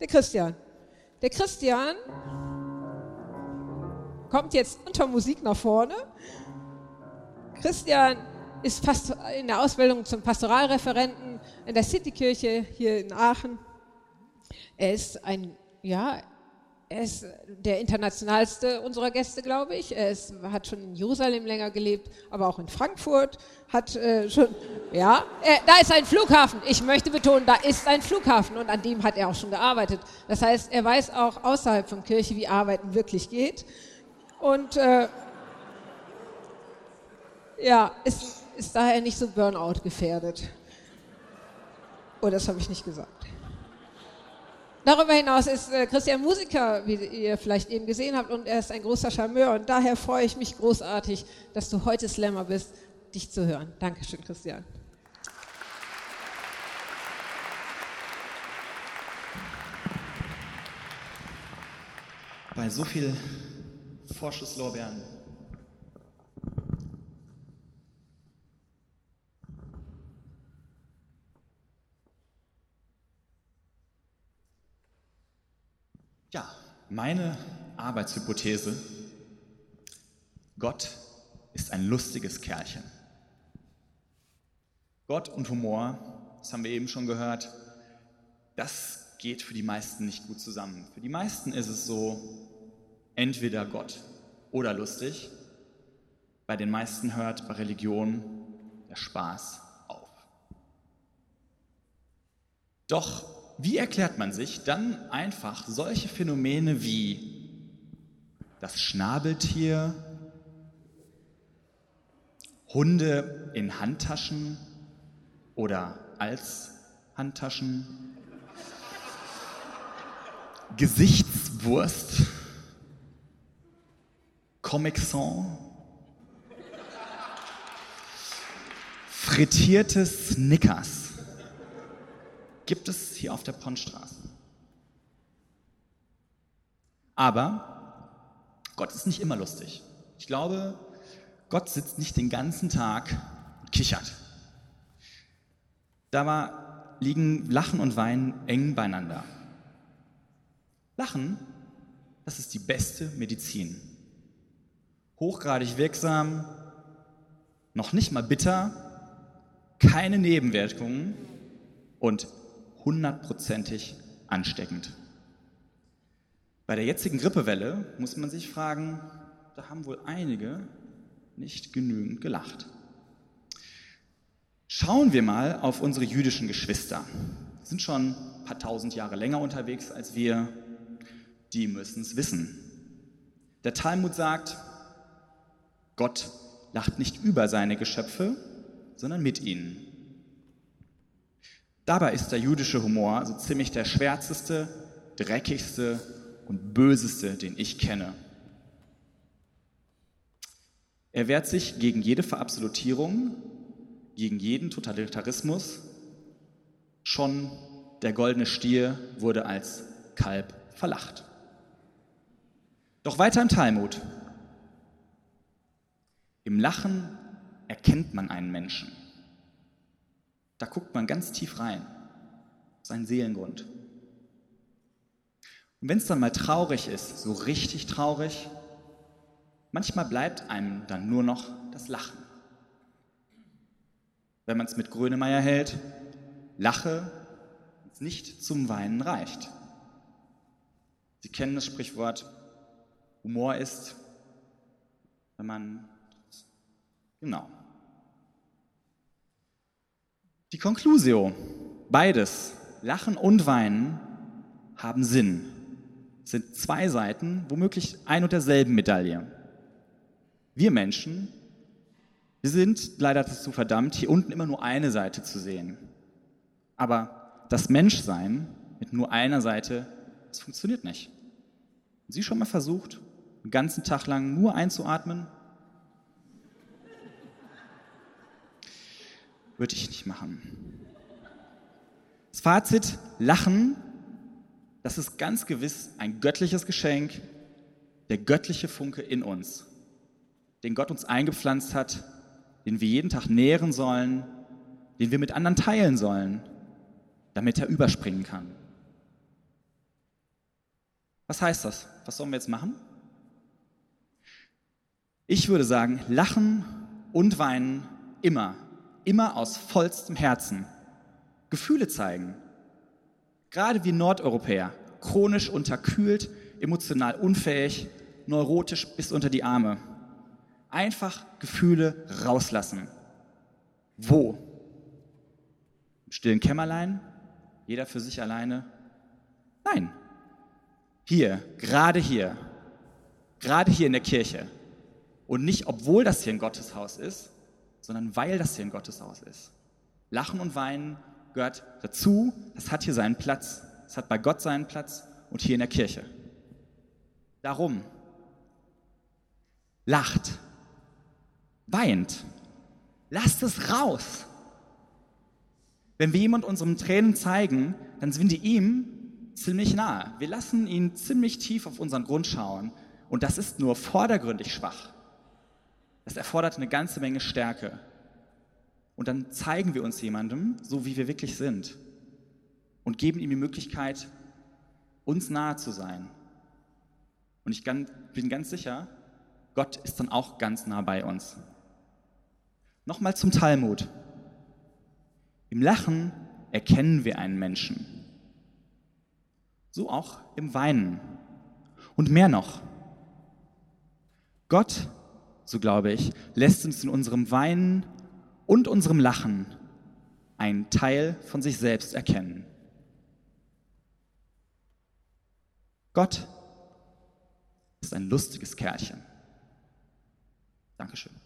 Der Christian. Der Christian kommt jetzt unter Musik nach vorne. Christian ist fast in der Ausbildung zum Pastoralreferenten in der Citykirche hier in Aachen. Er ist ein, ja, er ist der internationalste unserer Gäste, glaube ich. Er ist, hat schon in Jerusalem länger gelebt, aber auch in Frankfurt. Hat äh, schon, ja, äh, da ist ein Flughafen. Ich möchte betonen, da ist ein Flughafen und an dem hat er auch schon gearbeitet. Das heißt, er weiß auch außerhalb von Kirche, wie Arbeiten wirklich geht. Und äh, ja, ist, ist daher nicht so Burnout gefährdet. Oh, das habe ich nicht gesagt. Darüber hinaus ist äh, Christian Musiker, wie ihr vielleicht eben gesehen habt, und er ist ein großer Charmeur. Und daher freue ich mich großartig, dass du heute Slammer bist, dich zu hören. Dankeschön, Christian. Bei so viel Vorschusslorbeeren Ja, meine Arbeitshypothese, Gott ist ein lustiges Kerlchen. Gott und Humor, das haben wir eben schon gehört, das geht für die meisten nicht gut zusammen. Für die meisten ist es so, entweder Gott oder lustig. Bei den meisten hört bei Religion der Spaß auf. Doch wie erklärt man sich dann einfach solche Phänomene wie das Schnabeltier, Hunde in Handtaschen oder als Handtaschen, Gesichtswurst, Comic Sans, frittiertes Snickers gibt es hier auf der Pondstraße. Aber Gott ist nicht immer lustig. Ich glaube, Gott sitzt nicht den ganzen Tag und kichert. Da liegen Lachen und Weinen eng beieinander. Lachen, das ist die beste Medizin. Hochgradig wirksam, noch nicht mal bitter, keine Nebenwirkungen und hundertprozentig ansteckend. Bei der jetzigen Grippewelle muss man sich fragen, da haben wohl einige nicht genügend gelacht. Schauen wir mal auf unsere jüdischen Geschwister. Die sind schon ein paar tausend Jahre länger unterwegs als wir. Die müssen es wissen. Der Talmud sagt, Gott lacht nicht über seine Geschöpfe, sondern mit ihnen. Dabei ist der jüdische Humor so ziemlich der schwärzeste, dreckigste und böseste, den ich kenne. Er wehrt sich gegen jede Verabsolutierung, gegen jeden Totalitarismus. Schon der goldene Stier wurde als Kalb verlacht. Doch weiter im Talmud. Im Lachen erkennt man einen Menschen. Da guckt man ganz tief rein, sein Seelengrund. Und wenn es dann mal traurig ist, so richtig traurig, manchmal bleibt einem dann nur noch das Lachen. Wenn man es mit Grönemeyer hält, lache, wenn es nicht zum Weinen reicht. Sie kennen das Sprichwort, Humor ist, wenn man, genau, die Conclusio, beides, Lachen und Weinen, haben Sinn. Sind zwei Seiten, womöglich ein und derselben Medaille. Wir Menschen, wir sind leider dazu verdammt, hier unten immer nur eine Seite zu sehen. Aber das Menschsein mit nur einer Seite, das funktioniert nicht. Sie schon mal versucht, einen ganzen Tag lang nur einzuatmen würde ich nicht machen. Das Fazit, Lachen, das ist ganz gewiss ein göttliches Geschenk, der göttliche Funke in uns, den Gott uns eingepflanzt hat, den wir jeden Tag nähren sollen, den wir mit anderen teilen sollen, damit er überspringen kann. Was heißt das? Was sollen wir jetzt machen? Ich würde sagen, lachen und weinen immer, immer aus vollstem Herzen. Gefühle zeigen. Gerade wie Nordeuropäer, chronisch unterkühlt, emotional unfähig, neurotisch bis unter die Arme. Einfach Gefühle rauslassen. Wo? Im stillen Kämmerlein? Jeder für sich alleine? Nein. Hier, gerade hier. Gerade hier in der Kirche. Und nicht, obwohl das hier ein Gotteshaus ist, sondern weil das hier ein Gotteshaus ist. Lachen und weinen gehört dazu, das hat hier seinen Platz. Es hat bei Gott seinen Platz und hier in der Kirche. Darum lacht, weint, lasst es raus. Wenn wir jemand unseren Tränen zeigen, dann sind wir ihm ziemlich nahe. Wir lassen ihn ziemlich tief auf unseren Grund schauen und das ist nur vordergründig schwach. Das erfordert eine ganze Menge Stärke. Und dann zeigen wir uns jemandem, so wie wir wirklich sind und geben ihm die Möglichkeit, uns nahe zu sein. Und ich bin ganz sicher, Gott ist dann auch ganz nah bei uns. Nochmal zum Talmud. Im Lachen erkennen wir einen Menschen. So auch im Weinen. Und mehr noch. Gott, so glaube ich, lässt uns in unserem Weinen und unserem Lachen einen Teil von sich selbst erkennen. Gott ist ein lustiges Kerlchen. Dankeschön.